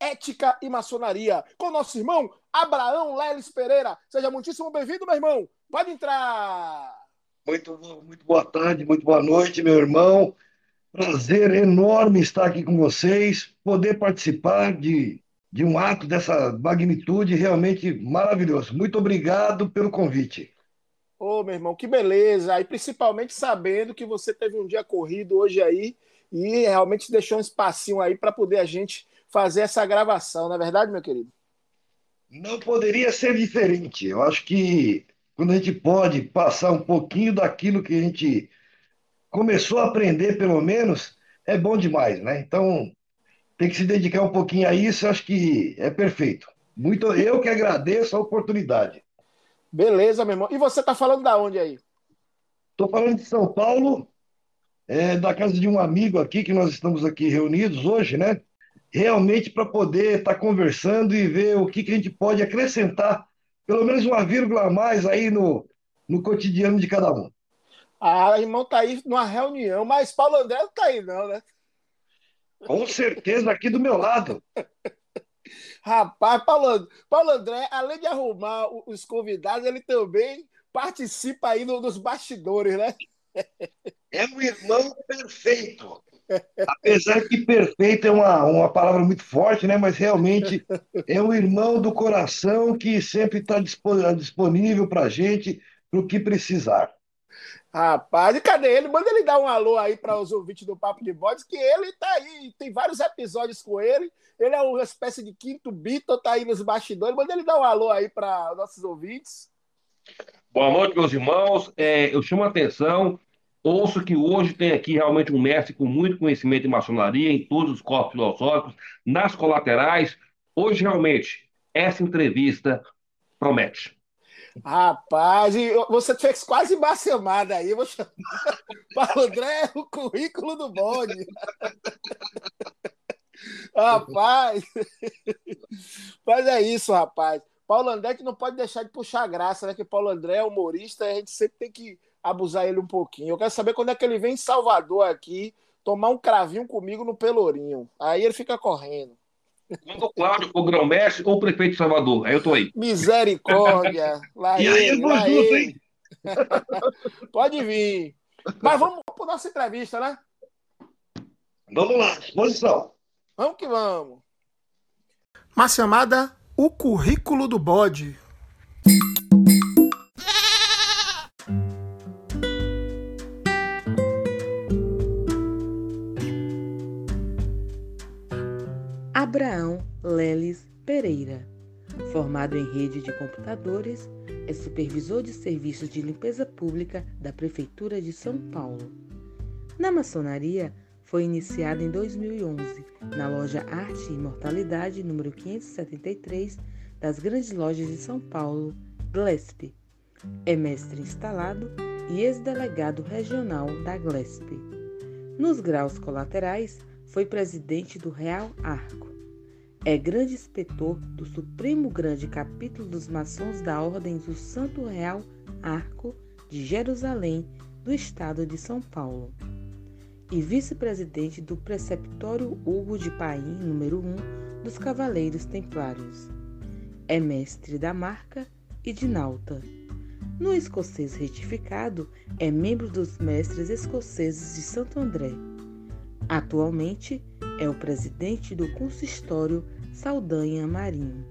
ética e maçonaria com nosso irmão Abraão Leles Pereira. Seja muitíssimo bem-vindo, meu irmão. Pode entrar. Muito, muito boa tarde, muito boa noite, meu irmão. Prazer enorme estar aqui com vocês, poder participar de, de um ato dessa magnitude realmente maravilhoso. Muito obrigado pelo convite. Ô, oh, meu irmão, que beleza! E principalmente sabendo que você teve um dia corrido hoje aí e realmente deixou um espacinho aí para poder a gente fazer essa gravação, não é verdade, meu querido? Não poderia ser diferente. Eu acho que quando a gente pode passar um pouquinho daquilo que a gente começou a aprender, pelo menos, é bom demais, né? Então, tem que se dedicar um pouquinho a isso, acho que é perfeito. Muito, eu que agradeço a oportunidade. Beleza, meu irmão. E você está falando da onde aí? Estou falando de São Paulo, é, da casa de um amigo aqui, que nós estamos aqui reunidos hoje, né? Realmente para poder estar tá conversando e ver o que, que a gente pode acrescentar, pelo menos uma vírgula a mais aí no, no cotidiano de cada um. Ah, irmão tá aí numa reunião, mas Paulo André não tá aí não, né? Com certeza, aqui do meu lado. Rapaz, Paulo, Paulo André, além de arrumar os convidados, ele também participa aí nos bastidores, né? É um irmão perfeito. Apesar que perfeito é uma, uma palavra muito forte, né? Mas realmente é um irmão do coração que sempre está disponível para a gente, para o que precisar. Rapaz, e cadê ele? Manda ele dar um alô aí para os ouvintes do Papo de Bodes, que ele está aí, tem vários episódios com ele. Ele é uma espécie de quinto Beatle, tá aí nos bastidores. Manda ele dar um alô aí para nossos ouvintes. Boa noite, meus irmãos. É, eu chamo a atenção Ouço que hoje tem aqui realmente um mestre com muito conhecimento em maçonaria, em todos os corpos filosóficos, nas colaterais. Hoje, realmente, essa entrevista promete. Rapaz, você fez quase uma chamada aí. Vou chamar o André o currículo do bonde. rapaz, mas é isso, rapaz. Paulo André que não pode deixar de puxar graça, né? Que Paulo André é humorista, a gente sempre tem que abusar ele um pouquinho. Eu quero saber quando é que ele vem em Salvador aqui tomar um cravinho comigo no Pelourinho. Aí ele fica correndo. Quando o Cláudio, o grão-mestre ou o prefeito de Salvador. Aí eu tô aí. Misericórdia. Lá e ele, aí, lá ele. Pode vir. Mas vamos para nossa entrevista, né? Vamos lá, disposição. Vamos que vamos. Uma chamada O Currículo do Bode. Abraão Leles Pereira. Formado em rede de computadores, é supervisor de serviços de limpeza pública da Prefeitura de São Paulo. Na maçonaria, foi iniciado em 2011 na loja Arte e Imortalidade número 573 das Grandes Lojas de São Paulo, GLESP. É mestre instalado e ex-delegado regional da GLESP. Nos graus colaterais, foi presidente do Real Arco é grande inspetor do Supremo Grande Capítulo dos Maçons da Ordem do Santo Real Arco de Jerusalém, do Estado de São Paulo, e vice-presidente do Preceptório Hugo de Paim, número 1, dos Cavaleiros Templários. É mestre da marca e de nauta. No escocês retificado, é membro dos mestres escoceses de Santo André. Atualmente, é o presidente do consistório Saldanha Marinho.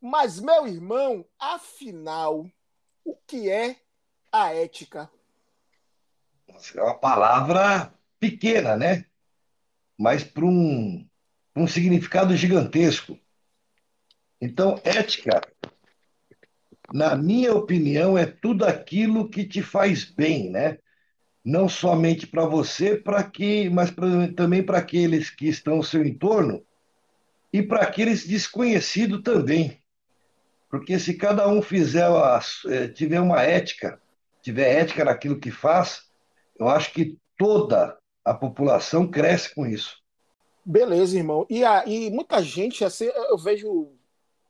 Mas, meu irmão, afinal, o que é a ética? É uma palavra pequena, né? Mas para um, um significado gigantesco. Então, ética, na minha opinião, é tudo aquilo que te faz bem, né? Não somente para você, para que, mas pra, também para aqueles que estão ao seu entorno e para aqueles desconhecidos também. Porque se cada um fizer a, eh, tiver uma ética, tiver ética naquilo que faz, eu acho que toda a população cresce com isso. Beleza, irmão. E, a, e muita gente, assim, eu vejo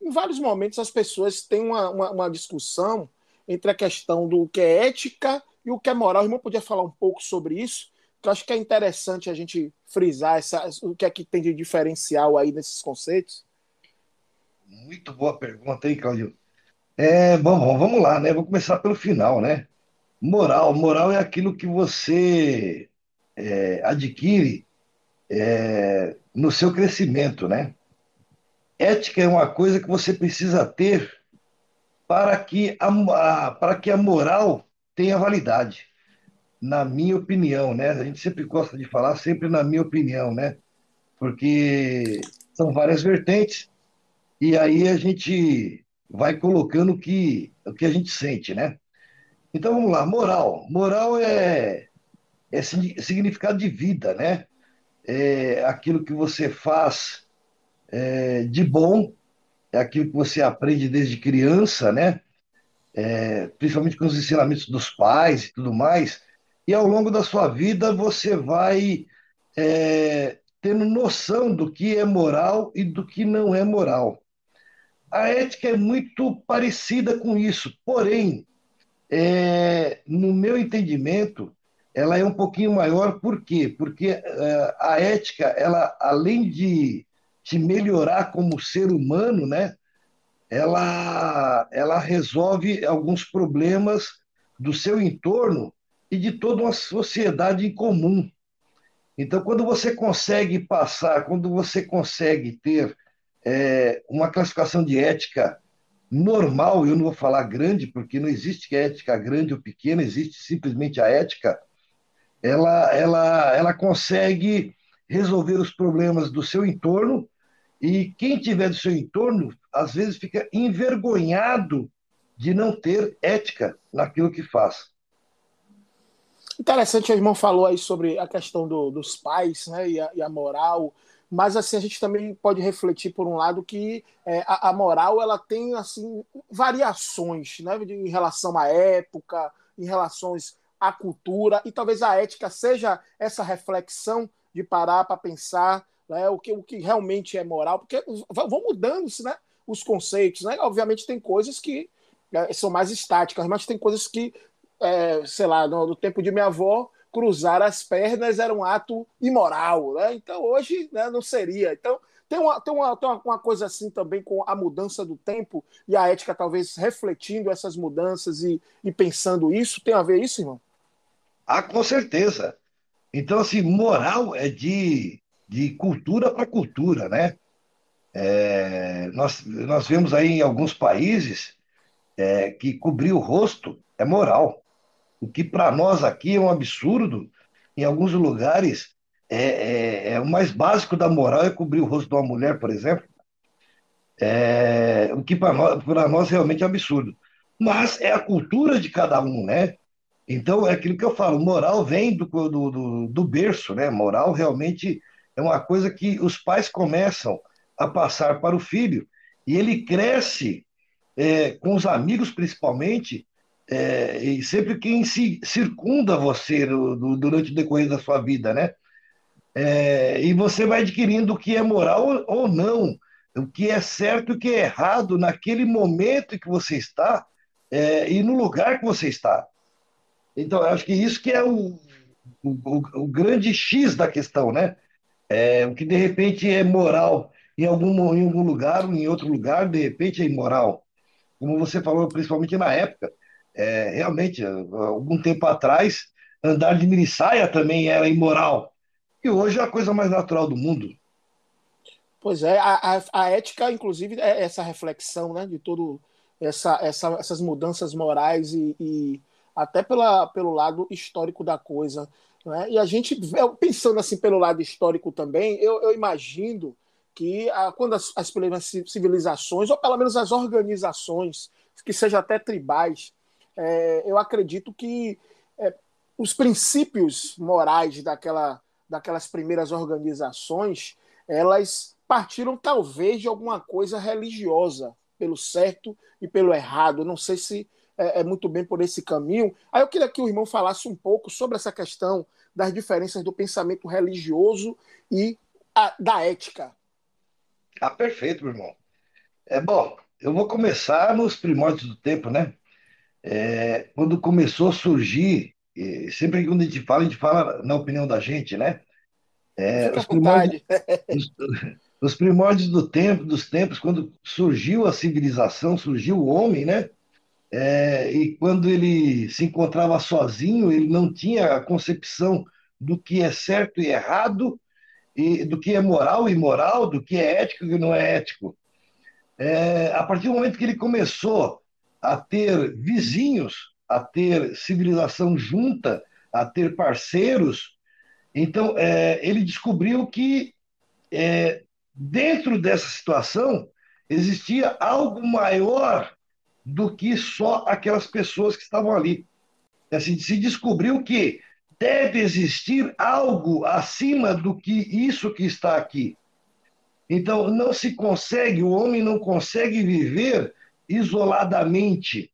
em vários momentos as pessoas têm uma, uma, uma, discussão entre a questão do que é ética e o que é moral. O irmão podia falar um pouco sobre isso? Que eu acho que é interessante a gente frisar essa, o que é que tem de diferencial aí nesses conceitos. Muito boa pergunta, hein, Claudio? É, bom, vamos lá, né? Vou começar pelo final, né? Moral. Moral é aquilo que você é, adquire é, no seu crescimento, né? Ética é uma coisa que você precisa ter para que a, para que a moral tenha validade, na minha opinião, né? A gente sempre gosta de falar sempre na minha opinião, né? Porque são várias vertentes e aí a gente vai colocando o que, o que a gente sente, né? Então vamos lá, moral. Moral é, é significado de vida, né? É aquilo que você faz é, de bom, é aquilo que você aprende desde criança, né? É, principalmente com os ensinamentos dos pais e tudo mais. E ao longo da sua vida você vai é, tendo noção do que é moral e do que não é moral. A ética é muito parecida com isso, porém, é, no meu entendimento, ela é um pouquinho maior, por quê? Porque é, a ética, ela, além de te melhorar como ser humano, né? Ela, ela resolve alguns problemas do seu entorno e de toda uma sociedade em comum. Então, quando você consegue passar, quando você consegue ter é, uma classificação de ética normal, eu não vou falar grande, porque não existe ética grande ou pequena, existe simplesmente a ética, ela, ela, ela consegue resolver os problemas do seu entorno e quem tiver do seu entorno, às vezes fica envergonhado de não ter ética naquilo que faz. Interessante, o irmão falou aí sobre a questão do, dos pais né, e, a, e a moral mas assim a gente também pode refletir por um lado que é, a, a, moral ela tem assim variações né, em relação à época, em relações à cultura e talvez a ética seja essa reflexão de parar para pensar né, o, que, o que realmente é moral, porque vão mudando-se né, os conceitos. Né? Obviamente tem coisas que é, são mais estáticas, mas tem coisas que, é, sei lá, no, no tempo de minha avó cruzar as pernas era um ato imoral, né? Então hoje né, não seria. Então tem, uma, tem, uma, tem uma coisa assim também com a mudança do tempo e a ética talvez refletindo essas mudanças e, e pensando isso. Tem a ver isso, irmão? Ah, com certeza. Então, assim, moral é de, de cultura para cultura, né? É, nós, nós vemos aí em alguns países é, que cobrir o rosto é moral. O que para nós aqui é um absurdo, em alguns lugares é, é, é, o mais básico da moral é cobrir o rosto de uma mulher, por exemplo. É, o que para nós, nós realmente é absurdo. Mas é a cultura de cada um, né? Então, é aquilo que eu falo, moral vem do, do, do, do berço, né? Moral realmente é uma coisa que os pais começam a passar para o filho e ele cresce é, com os amigos, principalmente, é, e sempre quem se circunda você durante o decorrer da sua vida, né? É, e você vai adquirindo o que é moral ou não, o que é certo e o que é errado naquele momento que você está é, e no lugar que você está. Então, acho que isso que é o, o, o grande X da questão, né? É, o que de repente é moral em algum, em algum lugar, ou em outro lugar, de repente é imoral. Como você falou, principalmente na época, é, realmente, algum tempo atrás, andar de minissaia também era imoral. E hoje é a coisa mais natural do mundo. Pois é, a, a, a ética, inclusive, é essa reflexão né, de todo essa, essa, essas mudanças morais e, e, até pela, pelo lado histórico da coisa. Né? E a gente, pensando assim pelo lado histórico também, eu, eu imagino que a, quando as, as primeiras civilizações, ou pelo menos as organizações, que sejam até tribais, é, eu acredito que é, os princípios morais daquela, daquelas primeiras organizações, elas partiram talvez de alguma coisa religiosa, pelo certo e pelo errado. Não sei se é, é, muito bem por esse caminho. Aí eu queria que o irmão falasse um pouco sobre essa questão das diferenças do pensamento religioso e a, da ética. Ah, perfeito, meu irmão. É bom, eu vou começar nos primórdios do tempo, né? É, quando começou a surgir, sempre que quando a gente fala, a gente fala na opinião da gente, né? É, os, primórdios, os, os, primórdios do tempo, dos tempos, quando surgiu a civilização, surgiu o homem, né? É, e quando ele se encontrava sozinho, ele não tinha a concepção do que é certo e errado, e do que é moral e imoral, do que é ético e não é ético. É, a partir do momento que ele começou a ter vizinhos, a ter civilização junta, a ter parceiros, então é, ele descobriu que é, dentro dessa situação existia algo maior do que só aquelas pessoas que estavam ali. Assim, se descobriu que deve existir algo acima do que isso que está aqui. Então, não se consegue, o homem não consegue viver isoladamente.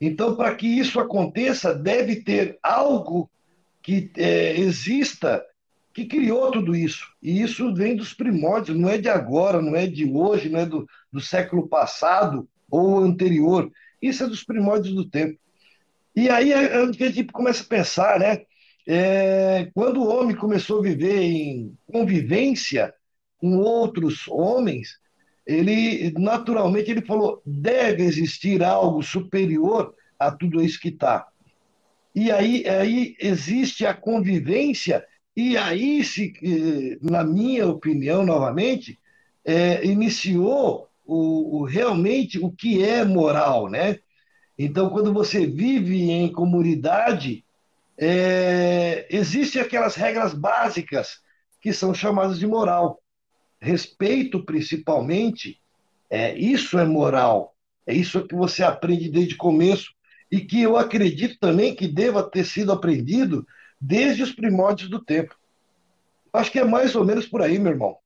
Então, para que isso aconteça, deve ter algo que é, exista que criou tudo isso. E isso vem dos primórdios, não é de agora, não é de hoje, não é do, do século passado ou anterior. Isso é dos primórdios do tempo. E aí é, é que a gente começa a pensar, né? É, quando o homem começou a viver em convivência com outros homens, ele naturalmente ele falou deve existir algo superior a tudo isso que está. E aí, aí existe a convivência e aí se, eh, na minha opinião novamente, é, iniciou o, o, realmente o que é moral, né? Então, quando você vive em comunidade, é, existem aquelas regras básicas que são chamadas de moral. Respeito, principalmente, é, isso é moral. É isso que você aprende desde o começo e que eu acredito também que deva ter sido aprendido desde os primórdios do tempo. Acho que é mais ou menos por aí, meu irmão.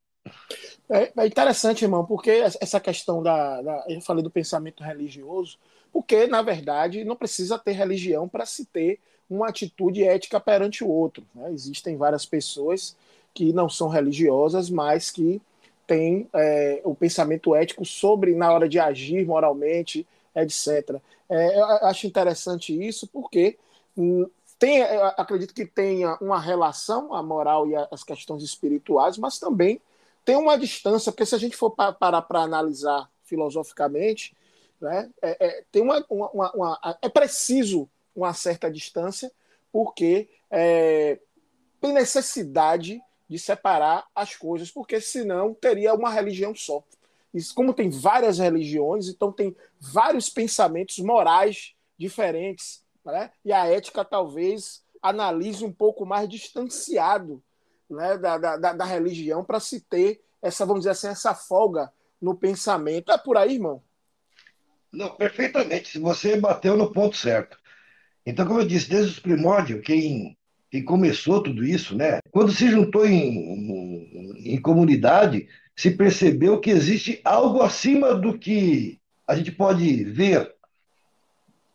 É, é interessante, irmão, porque essa questão da, da, Eu falei do pensamento religioso, porque, na verdade, não precisa ter religião para se ter uma atitude ética perante o outro. Né? Existem várias pessoas que não são religiosas, mas que têm é, o pensamento ético sobre na hora de agir moralmente, etc. É, eu acho interessante isso porque hum, tem, acredito que tenha uma relação, a moral e as questões espirituais, mas também tem uma distância, porque se a gente for parar para analisar filosoficamente, né, é, é, tem uma, uma, uma, é preciso uma certa distância, porque é, tem necessidade de separar as coisas, porque senão teria uma religião só. Isso, como tem várias religiões, então tem vários pensamentos morais diferentes, né? e a ética talvez analise um pouco mais distanciado né, da, da, da religião para se ter essa, vamos dizer assim, essa folga no pensamento. É por aí, irmão? Não, perfeitamente. Você bateu no ponto certo. Então, como eu disse, desde os primórdios, quem, quem começou tudo isso, né? Quando se juntou em, em, em comunidade, se percebeu que existe algo acima do que a gente pode ver.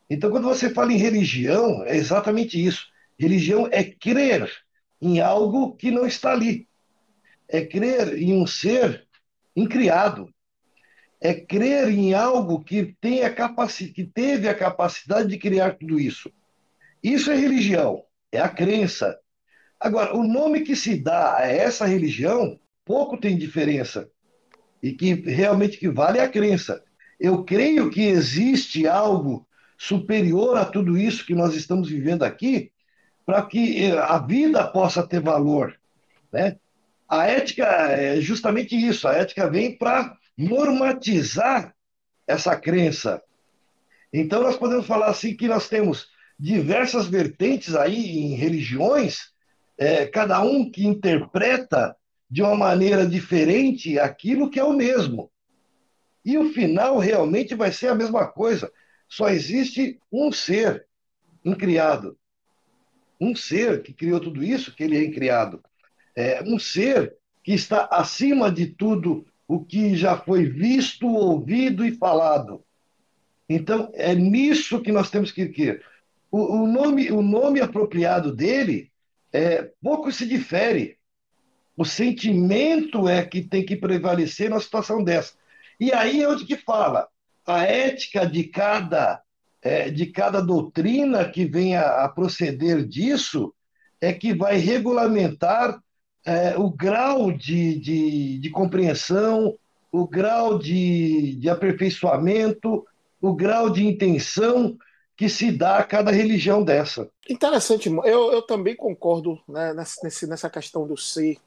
Então, quando você fala em religião, é exatamente isso. Religião é crer em algo que não está ali. É crer em um ser incriado. É crer em algo que, tem a capaci que teve a capacidade de criar tudo isso. Isso é religião, é a crença. Agora, o nome que se dá a essa religião pouco tem diferença. E que realmente que vale é a crença. Eu creio que existe algo superior a tudo isso que nós estamos vivendo aqui, para que eh, a vida possa ter valor. Né? A ética é justamente isso, a ética vem para normatizar essa crença. Então, nós podemos falar assim que nós temos diversas vertentes aí em religiões, é, cada um que interpreta de uma maneira diferente aquilo que é o mesmo. E o final realmente vai ser a mesma coisa. Só existe um ser incriado. Um ser que criou tudo isso, que ele é criado. É um ser que está acima de tudo o que já foi visto, ouvido e falado. Então, é nisso que nós temos que ir. O, o, nome, o nome apropriado dele é, pouco se difere. O sentimento é que tem que prevalecer numa situação dessa. E aí é onde que fala a ética de cada é, de cada doutrina que venha a proceder disso é que vai regulamentar é, o grau de, de, de, compreensão, o grau de, de aperfeiçoamento, o grau de intenção que se dá a cada religião dessa. Interessante, eu, eu também concordo né, nessa, nessa questão do ser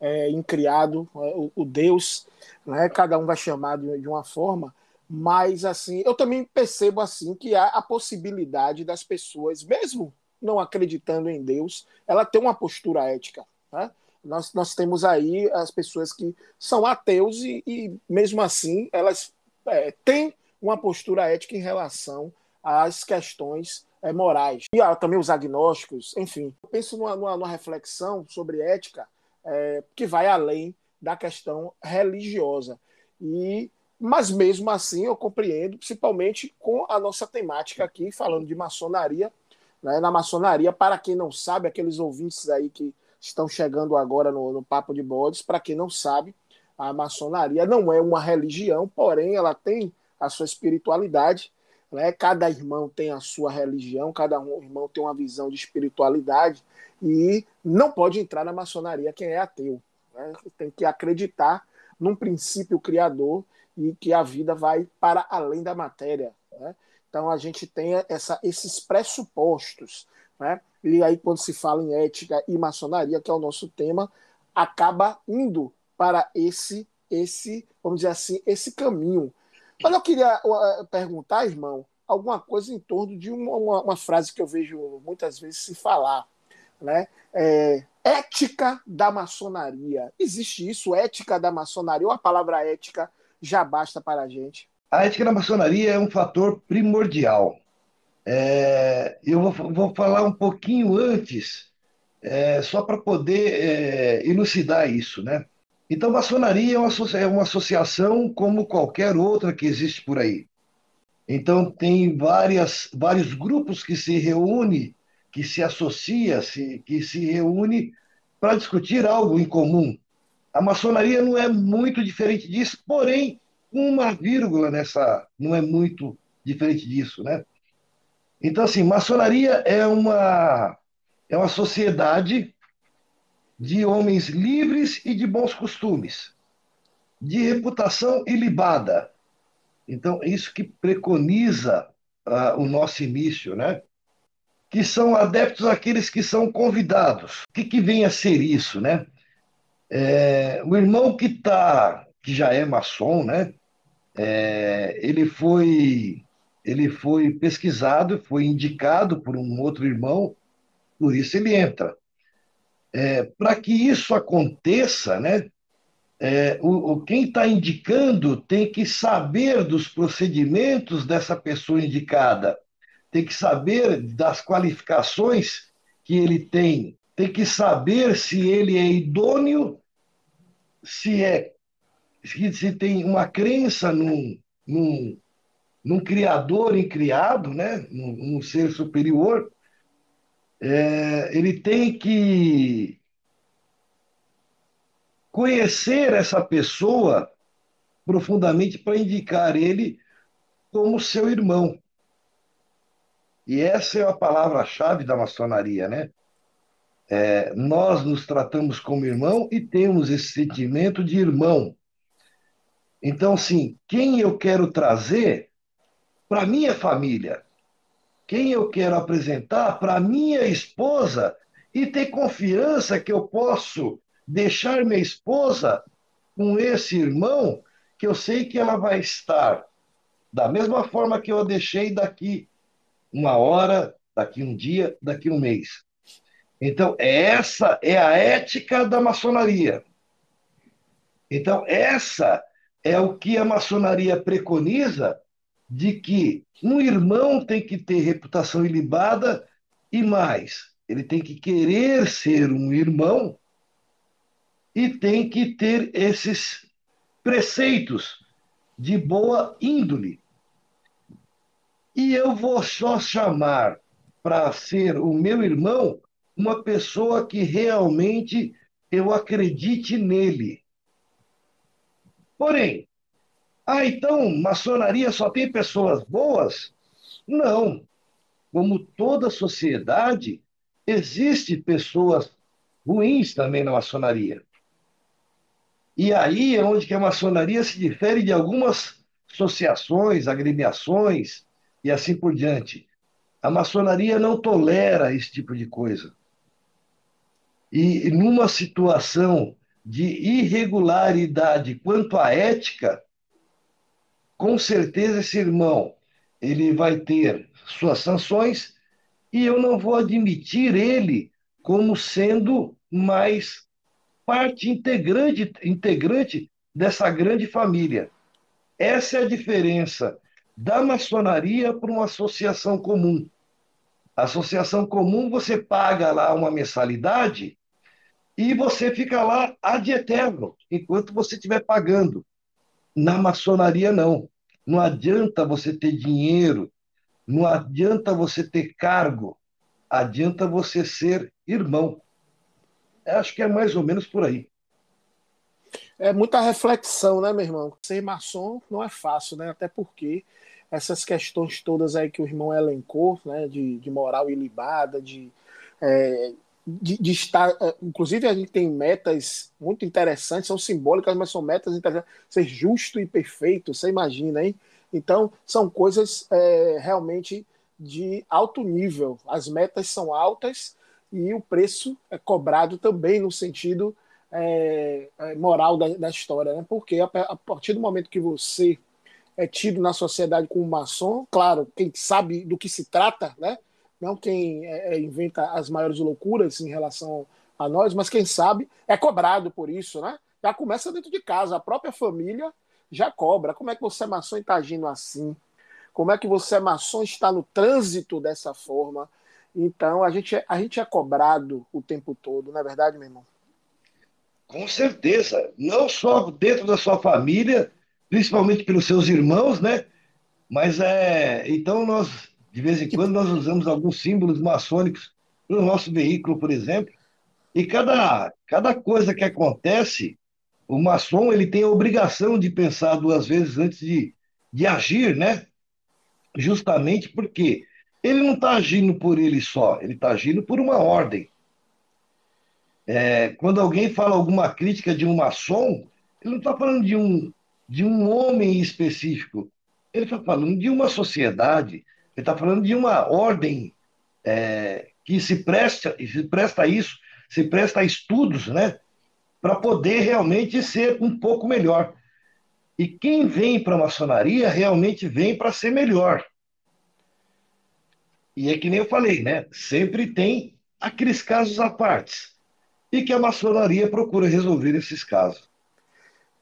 é, incriado, é, o, o, Deus, né, cada um vai chamar de, de uma forma, mas assim, eu também percebo assim que há a possibilidade das pessoas, mesmo não acreditando em Deus, ela ter uma postura ética. Né? Nós, nós temos aí as pessoas que são ateus e, e mesmo assim elas é, têm uma postura ética em relação às questões é, morais. E também os agnósticos, enfim. Eu penso numa, numa reflexão sobre ética é, que vai além da questão religiosa. E mas mesmo assim eu compreendo, principalmente com a nossa temática aqui, falando de maçonaria. Né? Na maçonaria, para quem não sabe, aqueles ouvintes aí que estão chegando agora no, no Papo de Bodes, para quem não sabe, a maçonaria não é uma religião, porém ela tem a sua espiritualidade. Né? Cada irmão tem a sua religião, cada um, irmão tem uma visão de espiritualidade e não pode entrar na maçonaria quem é ateu. Né? Tem que acreditar num princípio criador e que a vida vai para além da matéria. Né? Então a gente tem essa, esses pressupostos. Né? E aí, quando se fala em ética e maçonaria, que é o nosso tema, acaba indo para esse, esse, vamos dizer assim, esse caminho. Mas eu queria uh, perguntar, irmão, alguma coisa em torno de uma, uma, uma, frase que eu vejo muitas vezes se falar, né? É, ética da maçonaria. Existe isso, ética da maçonaria, ou a palavra ética já basta para a gente? A ética na maçonaria é um fator primordial. É, eu vou, vou, falar um pouquinho antes, é, só para poder é, elucidar isso, né? Então, maçonaria é uma, é uma associação como qualquer outra que existe por aí. Então, tem várias, vários grupos que se reúnem, que se associa, se, que se reúne para discutir algo em comum. A maçonaria não é muito diferente disso, porém, uma vírgula nessa não é muito diferente disso, né? Então, assim, maçonaria é uma, é uma sociedade de homens livres e de bons costumes, de reputação ilibada. Então, é isso que preconiza uh, o nosso início, né? Que são adeptos aqueles que são convidados. O que, que vem a ser isso, né? É, o irmão que tá, que já é maçom, né? É, ele foi ele foi pesquisado, foi indicado por um outro irmão, por isso ele entra. É, Para que isso aconteça, né? É, o, o, quem está indicando tem que saber dos procedimentos dessa pessoa indicada, tem que saber das qualificações que ele tem, tem que saber se ele é idôneo se é se tem uma crença num, num, num criador incriado, né? num, num ser superior, é, ele tem que conhecer essa pessoa profundamente para indicar ele como seu irmão. E essa é a palavra-chave da maçonaria, né? É, nós nos tratamos como irmão e temos esse sentimento de irmão. Então, sim, quem eu quero trazer para minha família, quem eu quero apresentar para minha esposa e ter confiança que eu posso deixar minha esposa com esse irmão, que eu sei que ela vai estar da mesma forma que eu a deixei daqui uma hora, daqui um dia, daqui um mês. Então, essa é a ética da maçonaria. Então, essa é o que a maçonaria preconiza de que um irmão tem que ter reputação ilibada e mais. ele tem que querer ser um irmão e tem que ter esses preceitos de boa índole. E eu vou só chamar para ser o meu irmão uma pessoa que realmente eu acredite nele. Porém, ah, então maçonaria só tem pessoas boas? Não. Como toda sociedade, existe pessoas ruins também na maçonaria. E aí é onde que a maçonaria se difere de algumas associações, agremiações e assim por diante. A maçonaria não tolera esse tipo de coisa. E numa situação de irregularidade quanto à ética, com certeza esse irmão ele vai ter suas sanções e eu não vou admitir ele como sendo mais parte integrante, integrante dessa grande família. Essa é a diferença da maçonaria para uma associação comum. Associação comum, você paga lá uma mensalidade e você fica lá ad eterno, enquanto você estiver pagando. Na maçonaria, não. Não adianta você ter dinheiro, não adianta você ter cargo, adianta você ser irmão. Acho que é mais ou menos por aí. É muita reflexão, né, meu irmão? Ser maçom não é fácil, né? Até porque essas questões todas aí que o irmão elencou, né, de, de moral ilibada, de, é, de, de, estar. É, inclusive, a gente tem metas muito interessantes, são simbólicas, mas são metas interessantes. Ser justo e perfeito, você imagina, hein? Então, são coisas é, realmente de alto nível. As metas são altas e o preço é cobrado também no sentido é moral da, da, história, né? Porque a, a partir do momento que você é tido na sociedade como maçom, claro, quem sabe do que se trata, né? Não quem é, é, inventa as maiores loucuras em relação a nós, mas quem sabe é cobrado por isso, né? Já começa dentro de casa, a própria família já cobra. Como é que você é maçom e está agindo assim? Como é que você é maçom e está no trânsito dessa forma? Então a gente, é, a gente é cobrado o tempo todo, não é verdade, meu irmão? Com certeza. Não só dentro da sua família, principalmente pelos seus irmãos, né? Mas é. Então, nós, de vez em quando, nós usamos alguns símbolos maçônicos no nosso veículo, por exemplo. E cada, cada coisa que acontece, o maçom ele tem a obrigação de pensar duas vezes antes de, de agir, né? Justamente porque ele não está agindo por ele só, ele está agindo por uma ordem. É, quando alguém fala alguma crítica de um maçom, ele não está falando de um de um homem específico. Ele está falando de uma sociedade, ele está falando de uma ordem é, que se presta, se presta a isso, se presta a estudos, né? Para poder realmente ser um pouco melhor. E quem vem para a maçonaria realmente vem para ser melhor. E é que nem eu falei, né? Sempre tem aqueles casos à parte. E que a maçonaria procura resolver esses casos.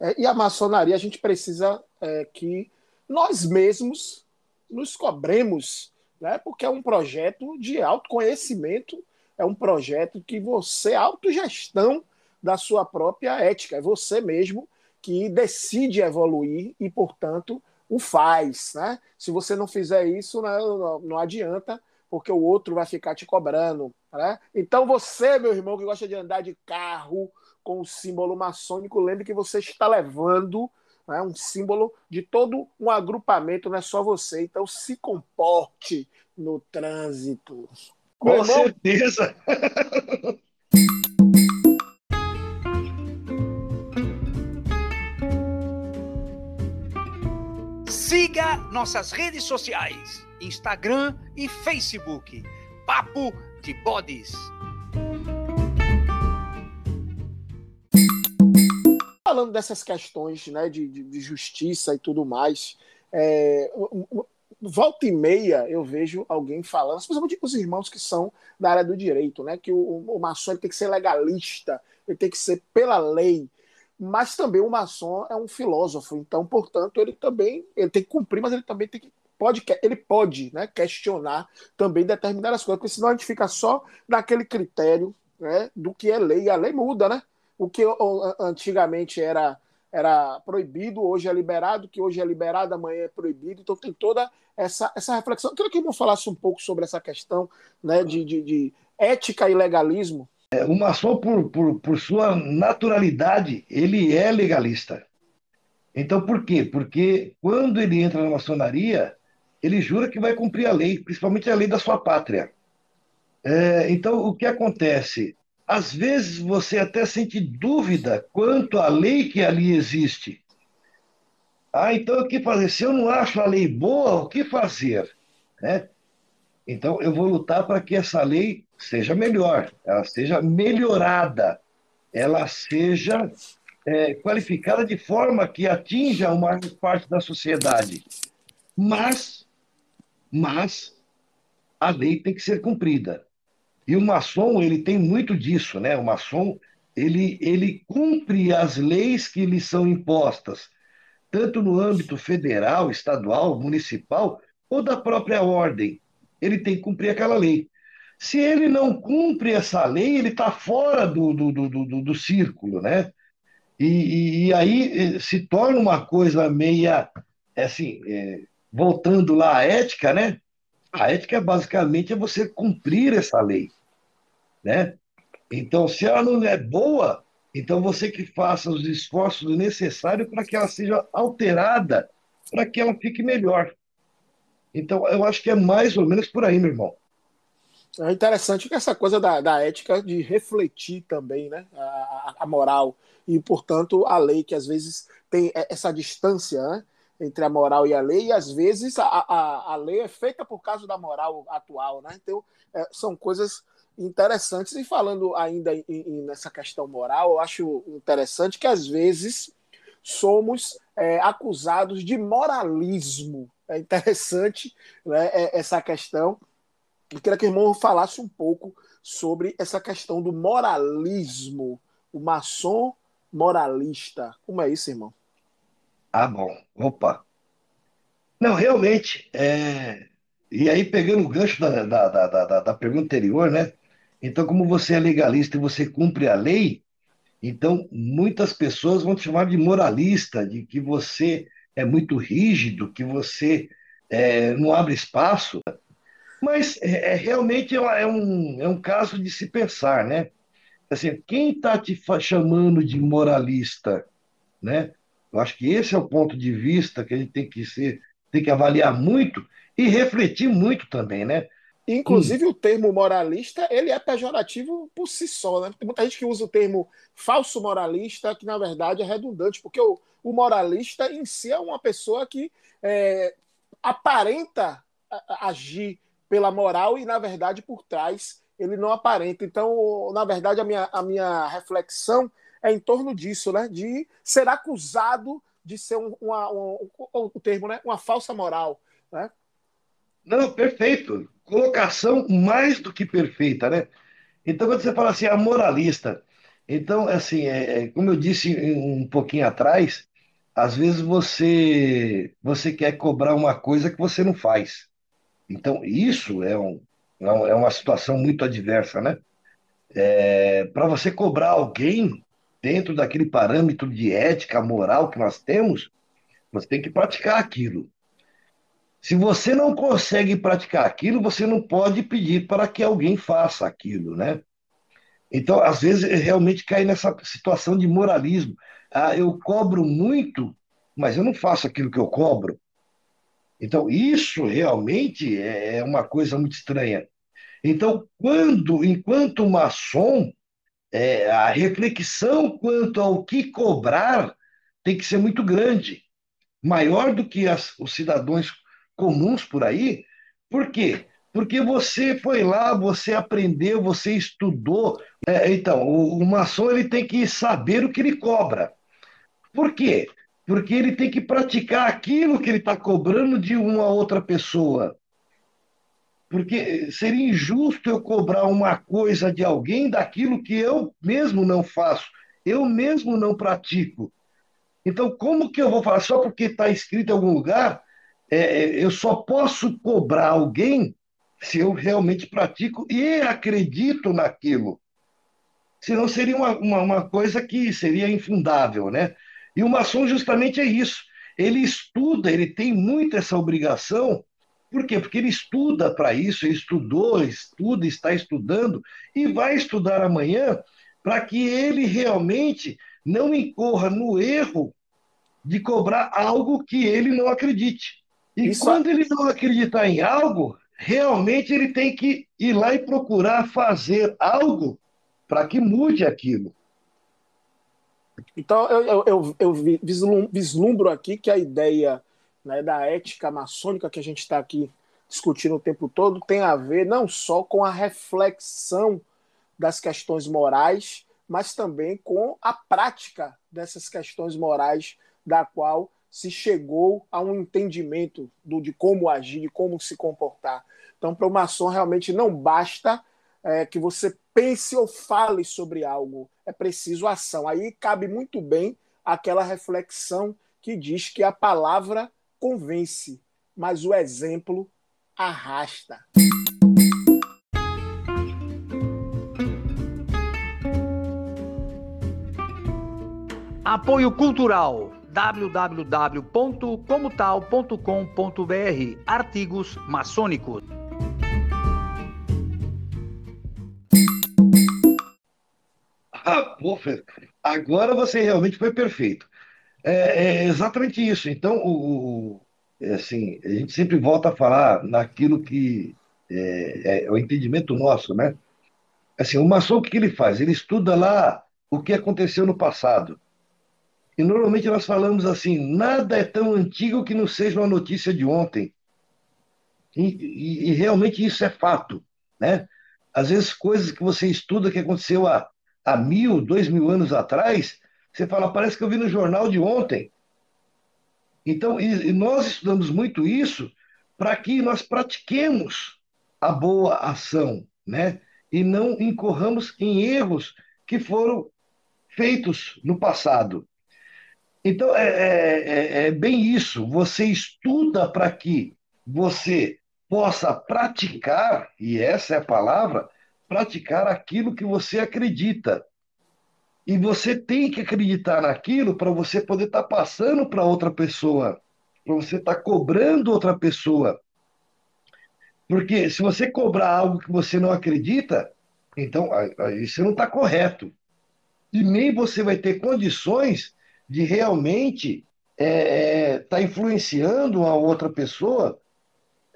É, e a maçonaria, a gente precisa é, que nós mesmos nos cobremos, né? porque é um projeto de autoconhecimento, é um projeto que você, autogestão da sua própria ética, é você mesmo que decide evoluir e, portanto, o faz. Né? Se você não fizer isso, né, não, não adianta, porque o outro vai ficar te cobrando. Né? Então, você, meu irmão, que gosta de andar de carro, com o símbolo maçônico, lembre que você está levando né, um símbolo de todo um agrupamento, não é só você. Então se comporte no trânsito. Com irmão... certeza. Siga nossas redes sociais: Instagram e Facebook. Papo de Bodes. Falando dessas questões né, de, de, justiça e tudo mais, é, volta e meia eu vejo alguém falando, especialmente os irmãos que são da área do direito, né, que o, o maçom tem que ser legalista, ele tem que ser pela lei, mas também o maçom é um filósofo, então, portanto, ele também ele tem que cumprir, mas ele também tem que pode, ele pode né, questionar também determinadas coisas, porque senão a gente fica só naquele critério né, do que é lei. E a lei muda, né? O que antigamente era, era proibido, hoje é liberado, que hoje é liberado, amanhã é proibido. Então tem toda essa, essa reflexão. Eu queria que o irmão falasse um pouco sobre essa questão né, de, de, de ética e legalismo. É, o maçom, por, por, por sua naturalidade, ele é legalista. Então, por quê? Porque quando ele entra na maçonaria, ele jura que vai cumprir a lei, principalmente a lei da sua pátria. É, então, o que acontece? Às vezes você até sente dúvida quanto à lei que ali existe. Ah, então o que fazer? Se eu não acho a lei boa, o que fazer? Né? Então, eu vou lutar para que essa lei seja melhor, ela seja melhorada, ela seja é, qualificada de forma que atinja uma parte da sociedade. Mas, mas a lei tem que ser cumprida. E o maçom, ele tem muito disso, né? O maçom, ele, ele cumpre as leis que lhe são impostas, tanto no âmbito federal, estadual, municipal, ou da própria ordem. Ele tem que cumprir aquela lei. Se ele não cumpre essa lei, ele está fora do, do, do, do, do círculo, né? E, e, aí eh, se torna uma coisa meia, é assim, é, voltando lá à ética, né? A ética basicamente é você cumprir essa lei, né? Então, se ela não é boa, então você que faça os esforços necessários para que ela seja alterada, para que ela fique melhor. Então, eu acho que é mais ou menos por aí, meu irmão. É interessante que essa coisa da, da ética de refletir também, né? A, a, moral e, portanto, a lei, que às vezes tem essa distância né? entre a moral e a lei, e às vezes a, a, a lei é feita por causa da moral atual, né? Então, é, são coisas interessantes. E falando ainda em, em, nessa questão moral, eu acho interessante que às vezes somos é, acusados de moralismo. É interessante né, é, essa questão eu queria que o irmão falasse um pouco sobre essa questão do moralismo, o maçom moralista. Como é isso, irmão? Ah, bom. Opa. Não, realmente, é... e aí pegando o gancho da, da, da, da, da pergunta anterior, né? Então, como você é legalista e você cumpre a lei, então muitas pessoas vão te chamar de moralista, de que você é muito rígido, que você é, não abre espaço. Mas é, é realmente é, é um, é um caso de se pensar, né? Assim, quem está te chamando de moralista, né? Eu acho que esse é o ponto de vista que a gente tem que ser, tem que avaliar muito e refletir muito também, né? Inclusive, hum. o termo moralista, ele é pejorativo por si só, né? Tem muita gente que usa o termo falso moralista, que na verdade é redundante, porque o, o moralista em si é uma pessoa que é, aparenta agir pela moral e, na verdade, por trás ele não aparenta. Então, na verdade, a minha, a minha reflexão é em torno disso, né? De ser acusado de ser um, uma, um, um, um termo, né? Uma falsa moral, né? Não, perfeito. Colocação mais do que perfeita, né? Então, quando você fala assim, a moralista, então, assim, é, é, como eu disse um pouquinho atrás, às vezes você você quer cobrar uma coisa que você não faz. Então, isso é, um, é, é uma situação muito adversa, né? É, Para você cobrar alguém dentro daquele parâmetro de ética, moral que nós temos, você tem que praticar aquilo. Se você não consegue praticar aquilo, você não pode pedir para que alguém faça aquilo, né? Então, às vezes, realmente cai nessa situação de moralismo. Ah, eu cobro muito, mas eu não faço aquilo que eu cobro. Então, isso realmente é, é uma coisa muito estranha. Então, quando, enquanto maçom, é, a reflexão quanto ao que cobrar tem que ser muito grande, maior do que as, os cidadãos comuns por aí. Por quê? Porque você foi lá, você aprendeu, você estudou. É, então, o, o maçom ele tem que saber o que ele cobra. Por quê? porque ele tem que praticar aquilo que ele está cobrando de uma outra pessoa. Porque seria injusto eu cobrar uma coisa de alguém daquilo que eu mesmo não faço, eu mesmo não pratico. Então, como que eu vou falar? Só porque está escrito em algum lugar, é, eu só posso cobrar alguém se eu realmente pratico e acredito naquilo. Senão seria uma, uma, uma coisa que seria infundável, né? E o maçom justamente é isso. Ele estuda, ele tem muito essa obrigação. Por quê? Porque ele estuda para isso, ele estudou, estuda, está estudando e vai estudar amanhã para que ele realmente não incorra no erro de cobrar algo que ele não acredite. E isso... quando ele não acreditar em algo, realmente ele tem que ir lá e procurar fazer algo para que mude aquilo. Então, eu, eu, eu, vislumbro aqui que a ideia né, da ética maçônica que a gente está aqui discutindo o tempo todo tem a ver não só com a reflexão das questões morais, mas também com a prática dessas questões morais, da qual se chegou a um entendimento do, de como agir, de como se comportar. Então, para o maçom, realmente não basta é, que você pense ou fale sobre algo, é preciso ação. Aí cabe muito bem aquela reflexão que diz que a palavra convence, mas o exemplo arrasta. Apoio Cultural www.comotal.com.br Artigos maçônicos. Ah, pô, agora você realmente foi perfeito. É, é exatamente isso. Então, o, o, é assim, a gente sempre volta a falar naquilo que é, é, o entendimento nosso, né? Assim, o maçom, o que ele faz? Ele estuda lá o que aconteceu no passado. E normalmente nós falamos assim: nada é tão antigo que não seja uma notícia de ontem. E, e, e realmente isso é fato. Né? Às vezes, coisas que você estuda que aconteceu há, há mil, dois mil anos atrás, você fala, parece que eu vi no jornal de ontem. Então, e, nós estudamos muito isso para que nós pratiquemos a boa ação, né? E não incorramos em erros que foram feitos no passado. Então, é, é, é, é bem isso. Você estuda para que você possa praticar, e essa é a palavra, praticar aquilo que você acredita. E você tem que acreditar naquilo para você poder estar tá passando para outra pessoa, para você estar tá cobrando outra pessoa. Porque se você cobrar algo que você não acredita, então você não está correto. E nem você vai ter condições de realmente estar é, é, tá influenciando a outra pessoa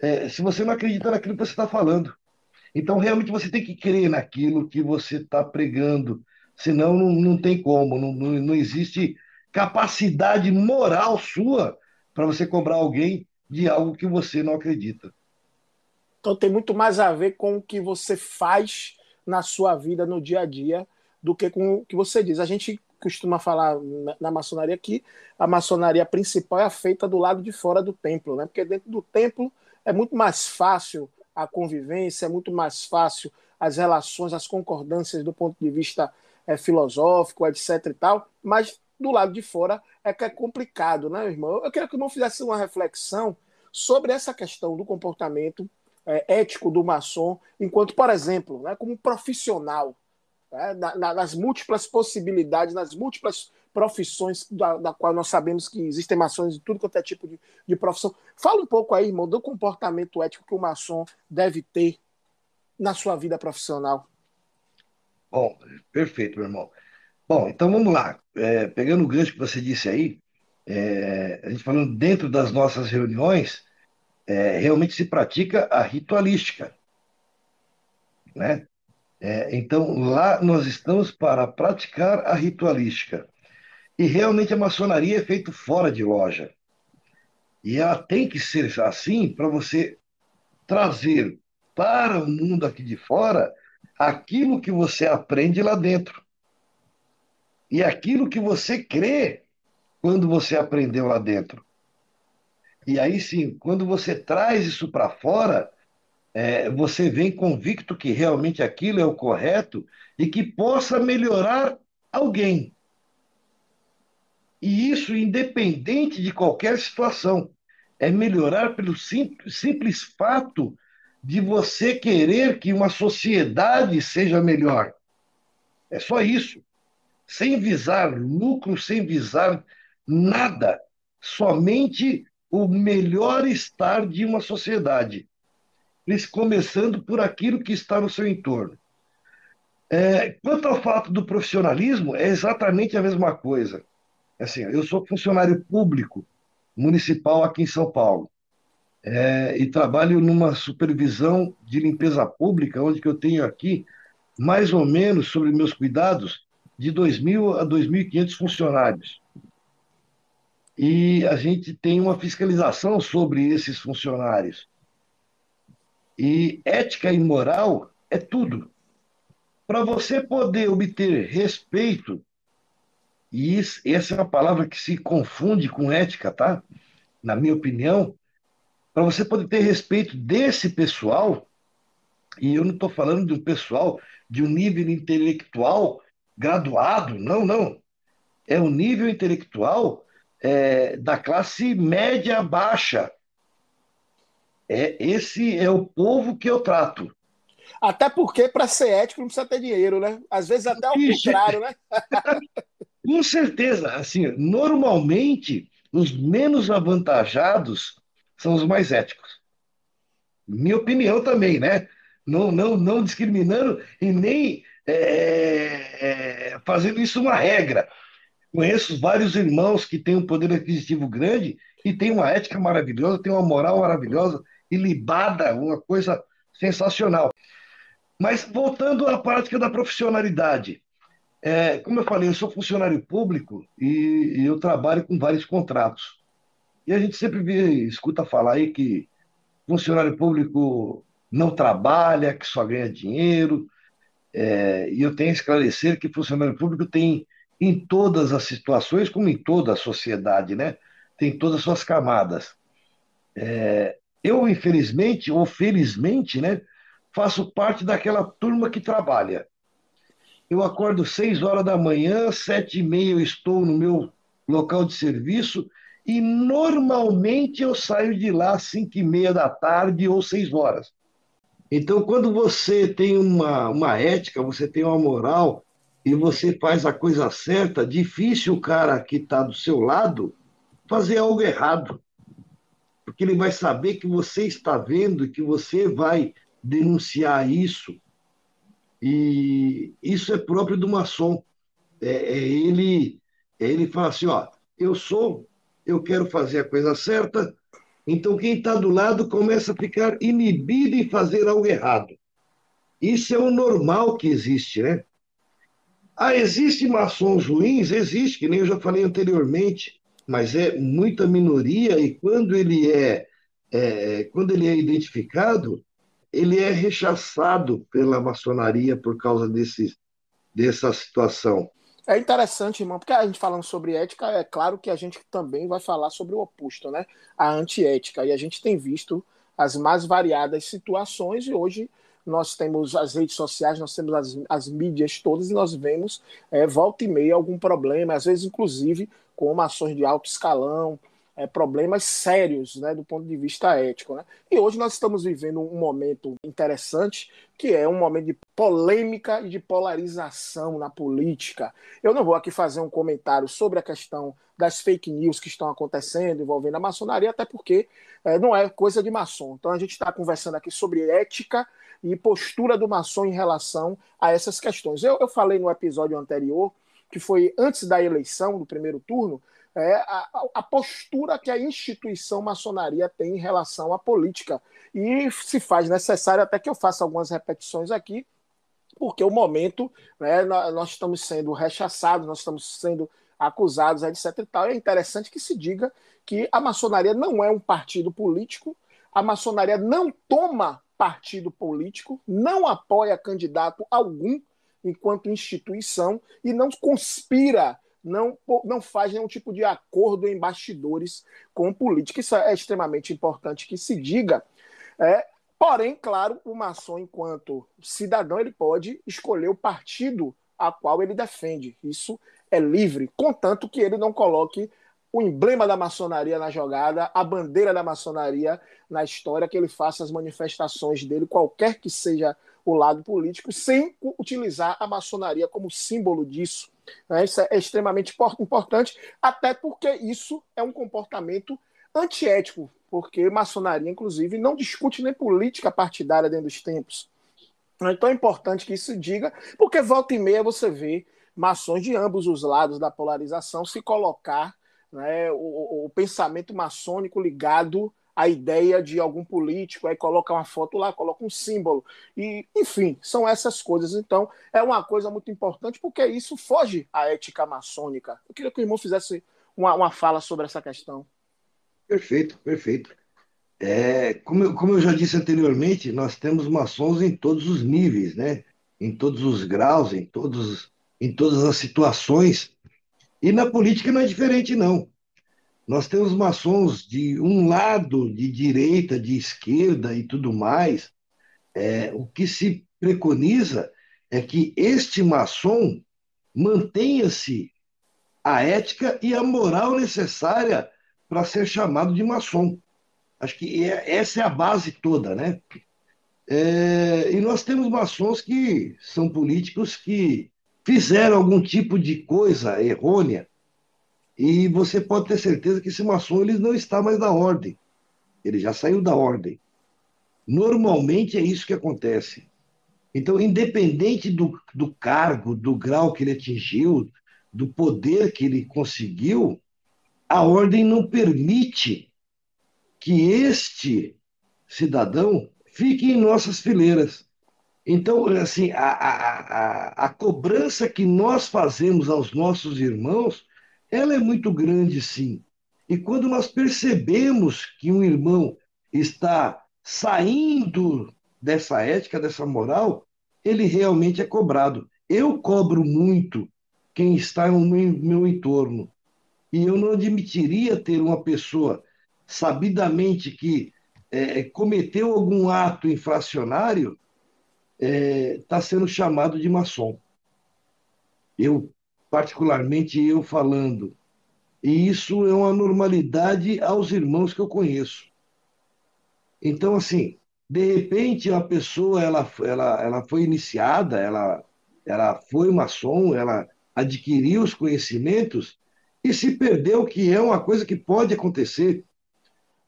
é, se você não acredita naquilo que você está falando. Então, realmente, você tem que crer naquilo que você está pregando, senão não, não tem como, não, não, não existe capacidade moral sua para você cobrar alguém de algo que você não acredita. Então, tem muito mais a ver com o que você faz na sua vida, no dia a dia, do que com o que você diz. A gente costuma falar na maçonaria que a maçonaria principal é feita do lado de fora do templo, né? Porque dentro do templo é muito mais fácil a convivência, é muito mais fácil as relações, as concordâncias do ponto de vista é, filosófico, etc e tal, mas do lado de fora é que é complicado, né, irmão? Eu queria que o irmão fizesse uma reflexão sobre essa questão do comportamento é, ético do maçom, enquanto, por exemplo, né, como profissional, né, na, nas múltiplas possibilidades, nas múltiplas profissões da, da, qual nós sabemos que existem maçons de tudo quanto é tipo de, de profissão. Fala um pouco aí, irmão, do comportamento ético que o maçom deve ter na sua vida profissional. Bom, perfeito, meu irmão. Bom, então vamos lá. É, pegando o gancho que você disse aí, é, a gente falando dentro das nossas reuniões, é, realmente se pratica a ritualística, né? É, então, lá nós estamos para praticar a ritualística. E realmente a maçonaria é feita fora de loja. E ela tem que ser assim para você trazer para o mundo aqui de fora aquilo que você aprende lá dentro. E aquilo que você crê quando você aprendeu lá dentro. E aí sim, quando você traz isso para fora, é, você vem convicto que realmente aquilo é o correto e que possa melhorar alguém. E isso independente de qualquer situação. é melhorar pelo simples, simples fato de você querer que uma sociedade seja melhor. É só isso. Sem visar lucro, sem visar nada. Somente o melhor estar de uma sociedade. Começando por aquilo que está no seu entorno. É, quanto ao fato do profissionalismo, é exatamente a mesma coisa. Assim, eu sou funcionário público municipal aqui em São Paulo é, e trabalho numa supervisão de limpeza pública, onde que eu tenho aqui mais ou menos sobre meus cuidados de 2.000 a 2.500 funcionários. E a gente tem uma fiscalização sobre esses funcionários. E ética e moral é tudo. Para você poder obter respeito, e isso, essa é uma palavra que se confunde com ética, tá? Na minha opinião, para você poder ter respeito desse pessoal, e eu não estou falando de um pessoal de um nível intelectual graduado, não, não. É um nível intelectual é, da classe média baixa. É, esse é o povo que eu trato. Até porque, para ser ético, não precisa ter dinheiro, né? Às vezes até o contrário, né? Com certeza. Assim, normalmente, os menos avantajados são os mais éticos. Minha opinião também, né? Não, não, não discriminando e nem é, é, fazendo isso uma regra. Conheço vários irmãos que têm um poder aquisitivo grande e têm uma ética maravilhosa, têm uma moral maravilhosa, ilibada, uma coisa sensacional. Mas voltando à prática da profissionalidade, é, como eu falei, eu sou funcionário público e, e, eu trabalho com vários contratos. E a gente sempre vê, escuta falar aí que funcionário público não trabalha, que só ganha dinheiro. É, e eu tenho a esclarecer que funcionário público tem em todas as situações, como em toda a sociedade, né? Tem todas as suas camadas. É, eu, infelizmente, ou felizmente, né, faço parte daquela turma que trabalha. Eu acordo seis horas da manhã, sete e meia eu estou no meu local de serviço e normalmente eu saio de lá às cinco e meia da tarde ou seis horas. Então, quando você tem uma, uma ética, você tem uma moral e você faz a coisa certa, difícil o cara que está do seu lado fazer algo errado. Porque ele vai saber que você está vendo que você vai denunciar isso. E isso é próprio do maçom. É, é ele, é ele fala assim: ó, eu sou eu quero fazer a coisa certa, então quem está do lado começa a ficar inibido em fazer algo errado. Isso é o normal que existe, né? Ah, existe maçons ruins? Existe, que nem eu já falei anteriormente, mas é muita minoria e quando ele é, é quando ele é identificado, ele é rechaçado pela maçonaria por causa desse, dessa situação. É interessante, irmão, porque a gente falando sobre ética, é claro que a gente também vai falar sobre o oposto, né? A antiética. E a gente tem visto as mais variadas situações, e hoje nós temos as redes sociais, nós temos as, as mídias todas, e nós vemos é, volta e meia algum problema, às vezes, inclusive, com ações de alto escalão, é, problemas sérios né, do ponto de vista ético. Né? E hoje nós estamos vivendo um momento interessante, que é um momento de polêmica e de polarização na política. Eu não vou aqui fazer um comentário sobre a questão das fake news que estão acontecendo envolvendo a maçonaria, até porque é, não é coisa de maçom. Então a gente está conversando aqui sobre ética e postura do maçom em relação a essas questões. Eu, eu falei no episódio anterior, que foi antes da eleição, do primeiro turno, é, a, a, postura que a instituição maçonaria tem em relação à política. E se faz necessário até que eu faça algumas repetições aqui, porque o momento, né, nós estamos sendo rechaçados, nós estamos sendo acusados, etc. E tal. É interessante que se diga que a maçonaria não é um partido político, a maçonaria não toma partido político, não apoia candidato algum enquanto instituição e não conspira não, não faz nenhum tipo de acordo em bastidores com política. Isso é extremamente importante que se diga. É, porém, claro, o maçom, enquanto cidadão, ele pode escolher o partido a qual ele defende. Isso é livre, contanto que ele não coloque o emblema da maçonaria na jogada, a bandeira da maçonaria na história, que ele faça as manifestações dele, qualquer que seja o lado político, sem utilizar a maçonaria como símbolo disso. Né? Isso é extremamente importante, até porque isso é um comportamento antiético, porque maçonaria, inclusive, não discute nem política partidária dentro dos tempos. Então é importante que isso diga, porque volta e meia você vê maçons de ambos os lados da polarização se colocar né, o, o pensamento maçônico ligado à ideia de algum político, aí coloca uma foto lá, coloca um símbolo. E, enfim, são essas coisas. Então, é uma coisa muito importante, porque isso foge à ética maçônica. Eu queria que o irmão fizesse uma, uma fala sobre essa questão. Perfeito, perfeito. É, como, eu, como eu já disse anteriormente, nós temos maçons em todos os níveis, né? em todos os graus, em, todos, em todas as situações. E na política não é diferente, não. Nós temos maçons de um lado, de direita, de esquerda e tudo mais. É, o que se preconiza é que este maçom mantenha-se a ética e a moral necessária para ser chamado de maçom. Acho que é, essa é a base toda, né? É, e nós temos maçons que são políticos que fizeram algum tipo de coisa errônea e você pode ter certeza que esse maçom ele não está mais na ordem. Ele já saiu da ordem. Normalmente é isso que acontece. Então, independente do, do cargo, do grau que ele atingiu, do poder que ele conseguiu, a ordem não permite que este cidadão fique em nossas fileiras. Então, assim, a, a, a, a cobrança que nós fazemos aos nossos irmãos, ela é muito grande, sim. E quando nós percebemos que um irmão está saindo dessa ética, dessa moral, ele realmente é cobrado. Eu cobro muito quem está no meu, meu entorno. E eu não admitiria ter uma pessoa sabidamente que é, cometeu algum ato infracionário está é, tá sendo chamado de maçom. Eu, particularmente eu falando. E isso é uma normalidade aos irmãos que eu conheço. Então, assim, de repente a pessoa ela, ela, ela foi iniciada, ela, ela foi maçom, ela adquiriu os conhecimentos e se perdeu, que é uma coisa que pode acontecer.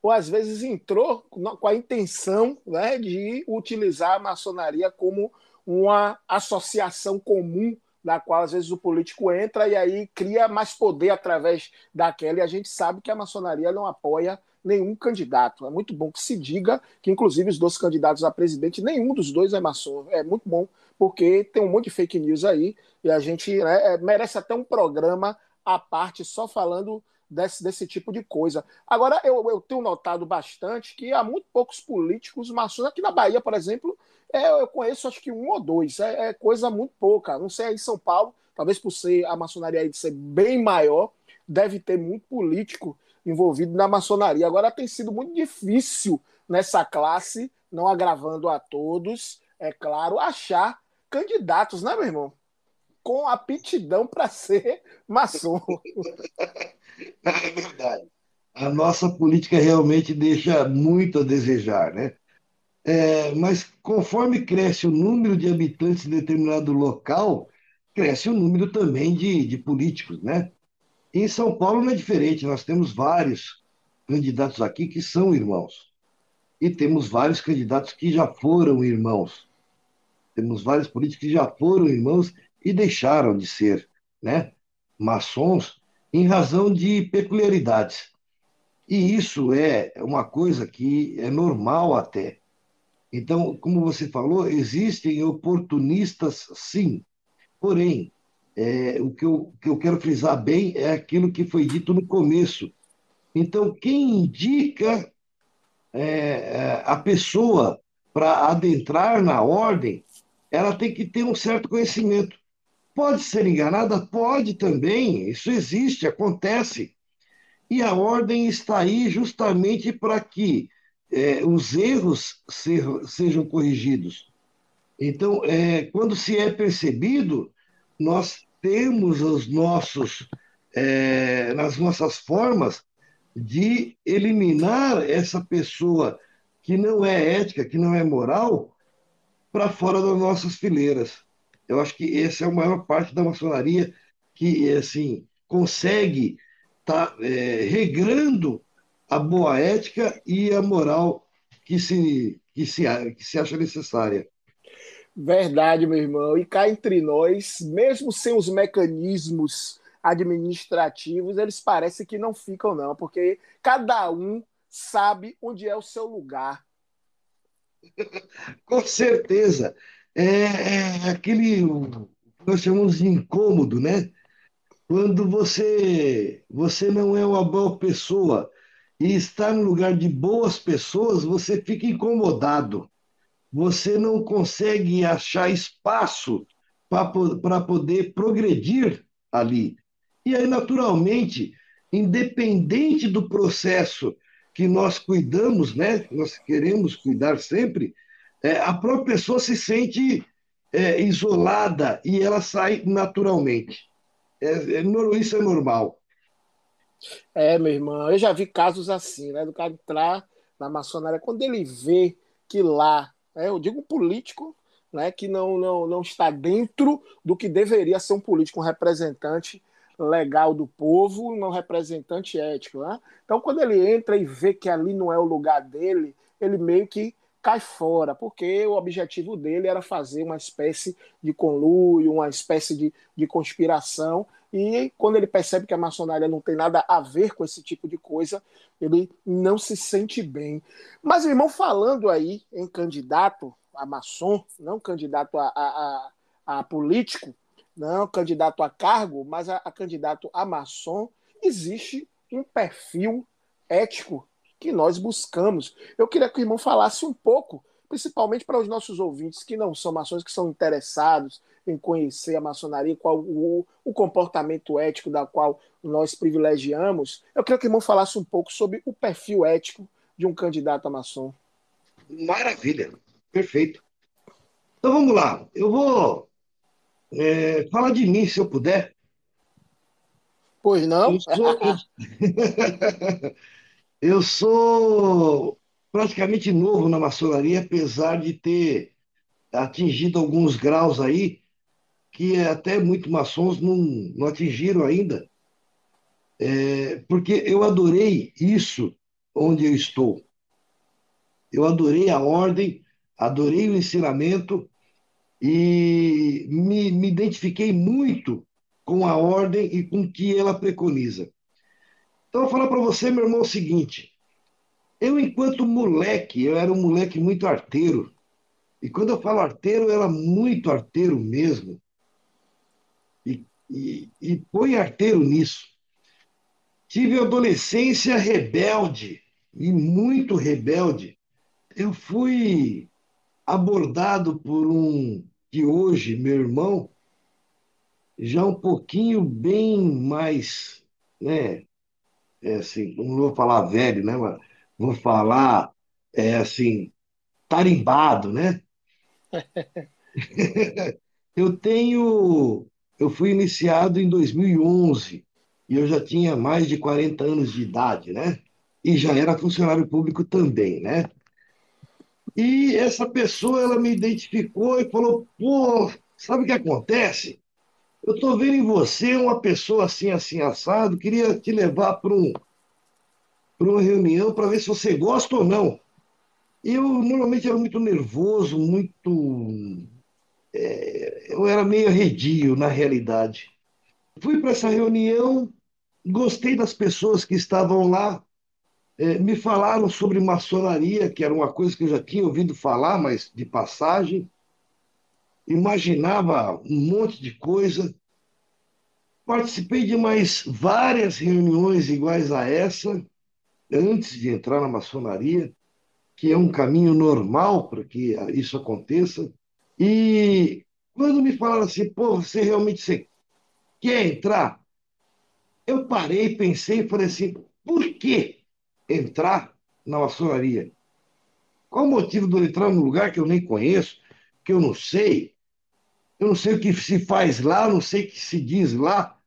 Ou às vezes entrou com a intenção né, de utilizar a maçonaria como uma associação comum da qual às vezes o político entra e aí cria mais poder através daquela, e a gente sabe que a maçonaria não apoia nenhum candidato. É muito bom que se diga que, inclusive, os dois candidatos a presidente, nenhum dos dois é maçom. É muito bom, porque tem um monte de fake news aí, e a gente né, é, merece até um programa à parte só falando desse, desse tipo de coisa. Agora, eu, eu tenho notado bastante que há muito poucos políticos maçons. Aqui na Bahia, por exemplo, é, eu conheço acho que um ou dois. É, é, coisa muito pouca. Não sei aí em São Paulo, talvez por ser a maçonaria aí de ser bem maior, deve ter muito político envolvido na maçonaria. Agora tem sido muito difícil nessa classe, não agravando a todos, é claro, achar candidatos, né, meu irmão? com aptidão para ser maçom. É verdade. A nossa política realmente deixa muito a desejar, né? É, mas conforme cresce o número de habitantes em determinado local, cresce o número também de, de políticos, né? Em São Paulo não é diferente, nós temos vários candidatos aqui que são irmãos. E temos vários candidatos que já foram irmãos. Temos vários políticos que já foram irmãos e deixaram de ser né, maçons em razão de peculiaridades. E isso é uma coisa que é normal até. Então, como você falou, existem oportunistas, sim. Porém, é, o, que eu, o que eu quero frisar bem é aquilo que foi dito no começo. Então, quem indica é, é a pessoa para adentrar na ordem, ela tem que ter um certo conhecimento. Pode ser enganada? Pode também. Isso existe, acontece. E a ordem está aí justamente para que é, os erros sejam corrigidos. Então, é, quando se é percebido, nós temos os nossos é, nas nossas formas de eliminar essa pessoa que não é ética, que não é moral, para fora das nossas fileiras. Eu acho que essa é a maior parte da maçonaria que assim consegue estar tá, é, regrando a boa ética e a moral que se, que se, que se acha necessária. Verdade, meu irmão. E cá entre nós, mesmo sem os mecanismos administrativos, eles parecem que não ficam, não, porque cada um sabe onde é o seu lugar. Com certeza. É, é aquele nós chamamos de incômodo, né? Quando você você não é uma boa pessoa e está no lugar de boas pessoas, você fica incomodado você não consegue achar espaço para poder progredir ali. E aí, naturalmente, independente do processo que nós cuidamos, né, nós queremos cuidar sempre, é, a própria pessoa se sente é, isolada e ela sai naturalmente. É, é, isso é normal. É, meu irmão, eu já vi casos assim, né, do cara entrar na maçonaria, quando ele vê que lá né, eu digo político, né, que não, não, não está dentro do que deveria ser um político, um representante legal do povo, um representante ético. Né? Então, quando ele entra e vê que ali não é o lugar dele, ele meio que cai fora, porque o objetivo dele era fazer uma espécie de conluio, uma espécie de, de conspiração, e quando ele percebe que a maçonaria não tem nada a ver com esse tipo de coisa, ele não se sente bem. Mas, irmão, falando aí em candidato a maçom, não candidato a, a, a, a político, não candidato a cargo, mas a, a candidato a maçom, existe um perfil ético que nós buscamos. Eu queria que o irmão falasse um pouco, principalmente para os nossos ouvintes que não são maçons, que são interessados em conhecer a maçonaria, qual o, o comportamento ético da qual nós privilegiamos. Eu queria que o irmão falasse um pouco sobre o perfil ético de um candidato a maçom. Maravilha, perfeito. Então vamos lá, eu vou é, falar de mim, se eu puder. Pois não? Eu sou, eu sou praticamente novo na maçonaria, apesar de ter atingido alguns graus aí que até muito maçons não, não atingiram ainda, é, porque eu adorei isso onde eu estou. Eu adorei a ordem, adorei o ensinamento e me, me identifiquei muito com a ordem e com o que ela preconiza. Então, eu vou falar para você, meu irmão, o seguinte: eu, enquanto moleque, eu era um moleque muito arteiro. E quando eu falo arteiro, eu era muito arteiro mesmo. E, e, põe arteiro nisso. Tive adolescência rebelde, e muito rebelde. Eu fui abordado por um que hoje, meu irmão, já um pouquinho bem mais, né? É assim, não vou falar velho, né? Mas vou falar, é assim, tarimbado, né? eu tenho, eu fui iniciado em 2011 e eu já tinha mais de 40 anos de idade, né? E já era funcionário público também, né? E essa pessoa, ela me identificou e falou: pô, sabe o que acontece? Eu estou vendo em você uma pessoa assim, assim, assado, queria te levar para um, uma reunião para ver se você gosta ou não. Eu normalmente era muito nervoso, muito. É, eu era meio arredio, na realidade. Fui para essa reunião, gostei das pessoas que estavam lá, é, me falaram sobre maçonaria, que era uma coisa que eu já tinha ouvido falar, mas de passagem. Imaginava um monte de coisa. Participei de mais várias reuniões iguais a essa, antes de entrar na maçonaria, que é um caminho normal para que isso aconteça. E quando me falaram assim, pô, você realmente você quer entrar? Eu parei, pensei e falei assim, por que entrar na maçonaria? Qual o motivo de eu entrar num lugar que eu nem conheço, que eu não sei? Eu não sei o que se faz lá, não sei o que se diz lá.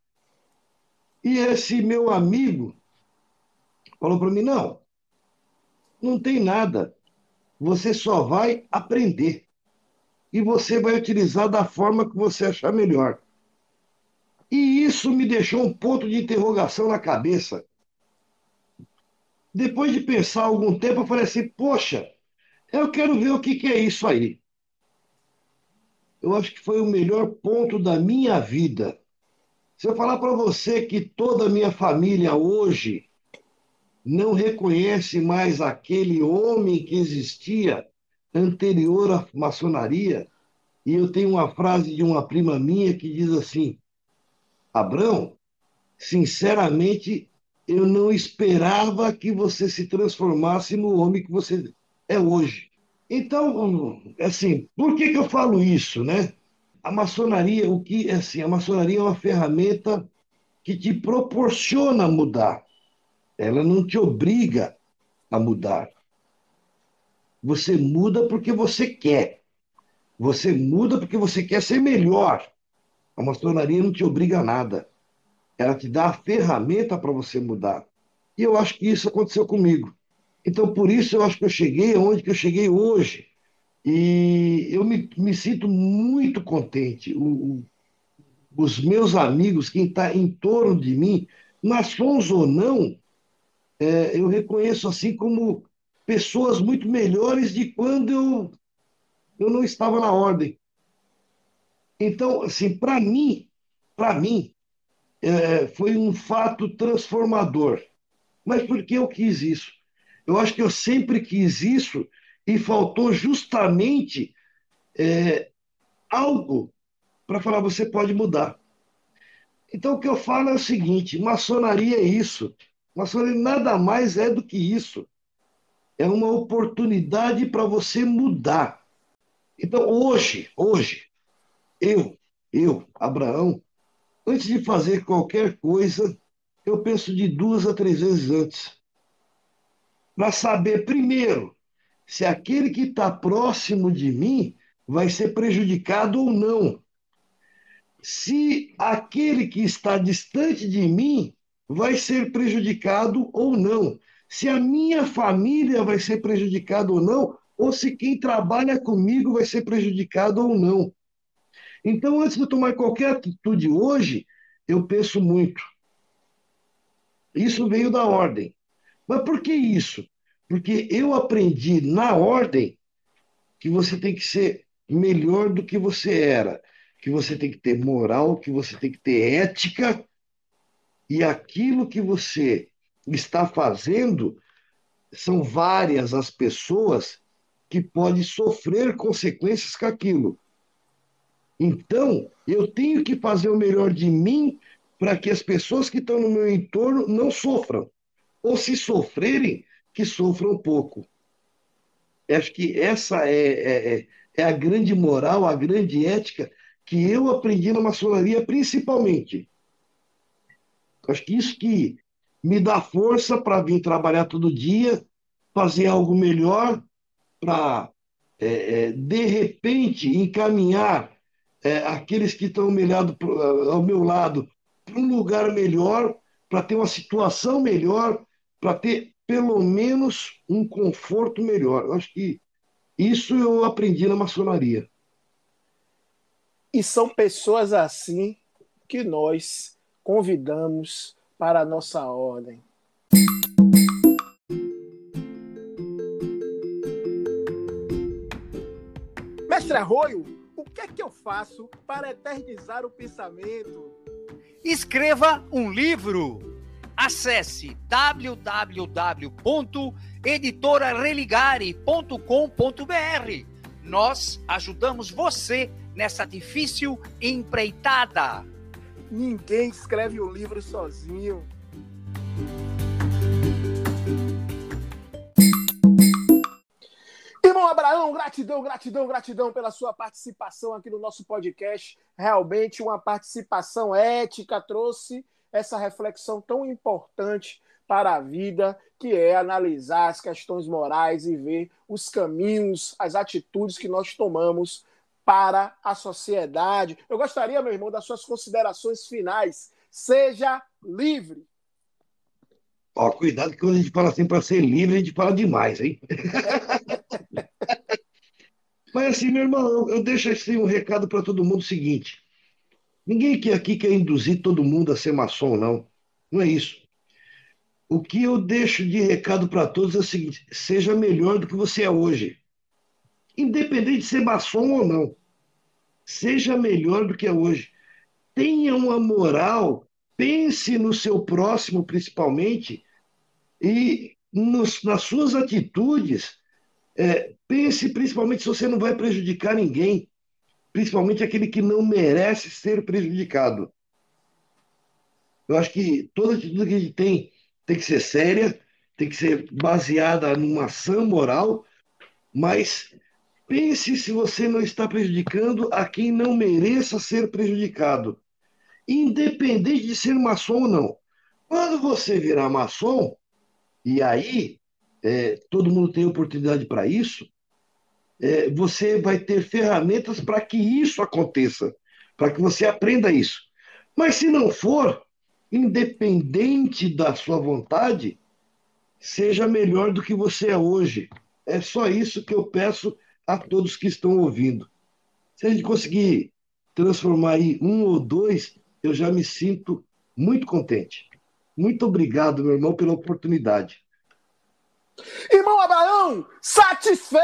E esse meu amigo falou para mim: não, não tem nada. Você só vai aprender. E você vai utilizar da forma que você achar melhor. E isso me deixou um ponto de interrogação na cabeça. Depois de pensar algum tempo, eu falei assim: poxa, eu quero ver o que, que é isso aí. Eu acho que foi o melhor ponto da minha vida. Se eu falar para você que toda a minha família hoje não reconhece mais aquele homem que existia anterior à maçonaria, e eu tenho uma frase de uma prima minha que diz assim: Abrão, sinceramente, eu não esperava que você se transformasse no homem que você é hoje. Então, assim, por que, que eu falo isso, né? A maçonaria, o que assim, a maçonaria é uma ferramenta que te proporciona mudar. Ela não te obriga a mudar. Você muda porque você quer. Você muda porque você quer ser melhor. A maçonaria não te obriga a nada. Ela te dá a ferramenta para você mudar. E eu acho que isso aconteceu comigo. Então, por isso, eu acho que eu cheguei onde que eu cheguei hoje. E eu me, me sinto muito contente. O, o, os meus amigos, quem está em torno de mim, maçons ou não, é, eu reconheço assim como pessoas muito melhores de quando eu, eu não estava na ordem. Então, assim, para mim, para mim, é, foi um fato transformador. Mas por que eu quis isso? Eu acho que eu sempre quis isso e faltou justamente é, algo para falar: você pode mudar. Então, o que eu falo é o seguinte: maçonaria é isso. Maçonaria nada mais é do que isso. É uma oportunidade para você mudar. Então, hoje, hoje, eu, eu, Abraão, antes de fazer qualquer coisa, eu penso de duas a três vezes antes para saber, primeiro, se aquele que está próximo de mim vai ser prejudicado ou não. Se aquele que está distante de mim vai ser prejudicado ou não. Se a minha família vai ser prejudicada ou não, ou se quem trabalha comigo vai ser prejudicado ou não. Então, antes de eu tomar qualquer atitude hoje, eu penso muito. Isso veio da ordem. Mas por que isso? Porque eu aprendi na ordem que você tem que ser melhor do que você era, que você tem que ter moral, que você tem que ter ética, e aquilo que você está fazendo são várias as pessoas que podem sofrer consequências com aquilo. Então, eu tenho que fazer o melhor de mim para que as pessoas que estão no meu entorno não sofram ou se sofrerem, que sofram pouco. Acho que essa é, é, é, é a grande moral, a grande ética que eu aprendi na maçonaria, principalmente. Acho que isso que me dá força para vir trabalhar todo dia, fazer algo melhor, para, é, é, de repente, encaminhar é, aqueles que estão ao meu lado para um lugar melhor, para ter uma situação melhor, para ter pelo menos um conforto melhor. Eu acho que isso eu aprendi na maçonaria. E são pessoas assim que nós convidamos para a nossa ordem. Mestre Arroio, o que é que eu faço para eternizar o pensamento? Escreva um livro Acesse www.editorareligare.com.br. Nós ajudamos você nessa difícil empreitada. Ninguém escreve um livro sozinho. Irmão Abraão, gratidão, gratidão, gratidão pela sua participação aqui no nosso podcast. Realmente uma participação ética, trouxe essa reflexão tão importante para a vida, que é analisar as questões morais e ver os caminhos, as atitudes que nós tomamos para a sociedade. Eu gostaria, meu irmão, das suas considerações finais, seja livre. Ó, cuidado que quando a gente fala assim para ser livre, a gente fala demais, hein? Mas assim, meu irmão, eu deixo assim um recado para todo mundo o seguinte: ninguém que aqui quer induzir todo mundo a ser maçom, não. Não é isso. O que eu deixo de recado para todos é o seguinte: seja melhor do que você é hoje. Independente de ser maçom ou não. Seja melhor do que é hoje. Tenha uma moral, pense no seu próximo, principalmente, e nos, nas suas atitudes, é, pense principalmente se você não vai prejudicar ninguém, principalmente aquele que não merece ser prejudicado. Eu acho que toda atitude que a gente tem tem que ser séria, tem que ser baseada numa ação moral, mas pense se você não está prejudicando a quem não mereça ser prejudicado, independente de ser maçom ou não. Quando você virar maçom, e aí é, todo mundo tem oportunidade para isso, é, você vai ter ferramentas para que isso aconteça, para que você aprenda isso. Mas se não for, independente da sua vontade, seja melhor do que você é hoje. É só isso que eu peço a todos que estão ouvindo. Se a gente conseguir transformar aí um ou dois, eu já me sinto muito contente. Muito obrigado, meu irmão, pela oportunidade. Irmão Abraão, satisfeito!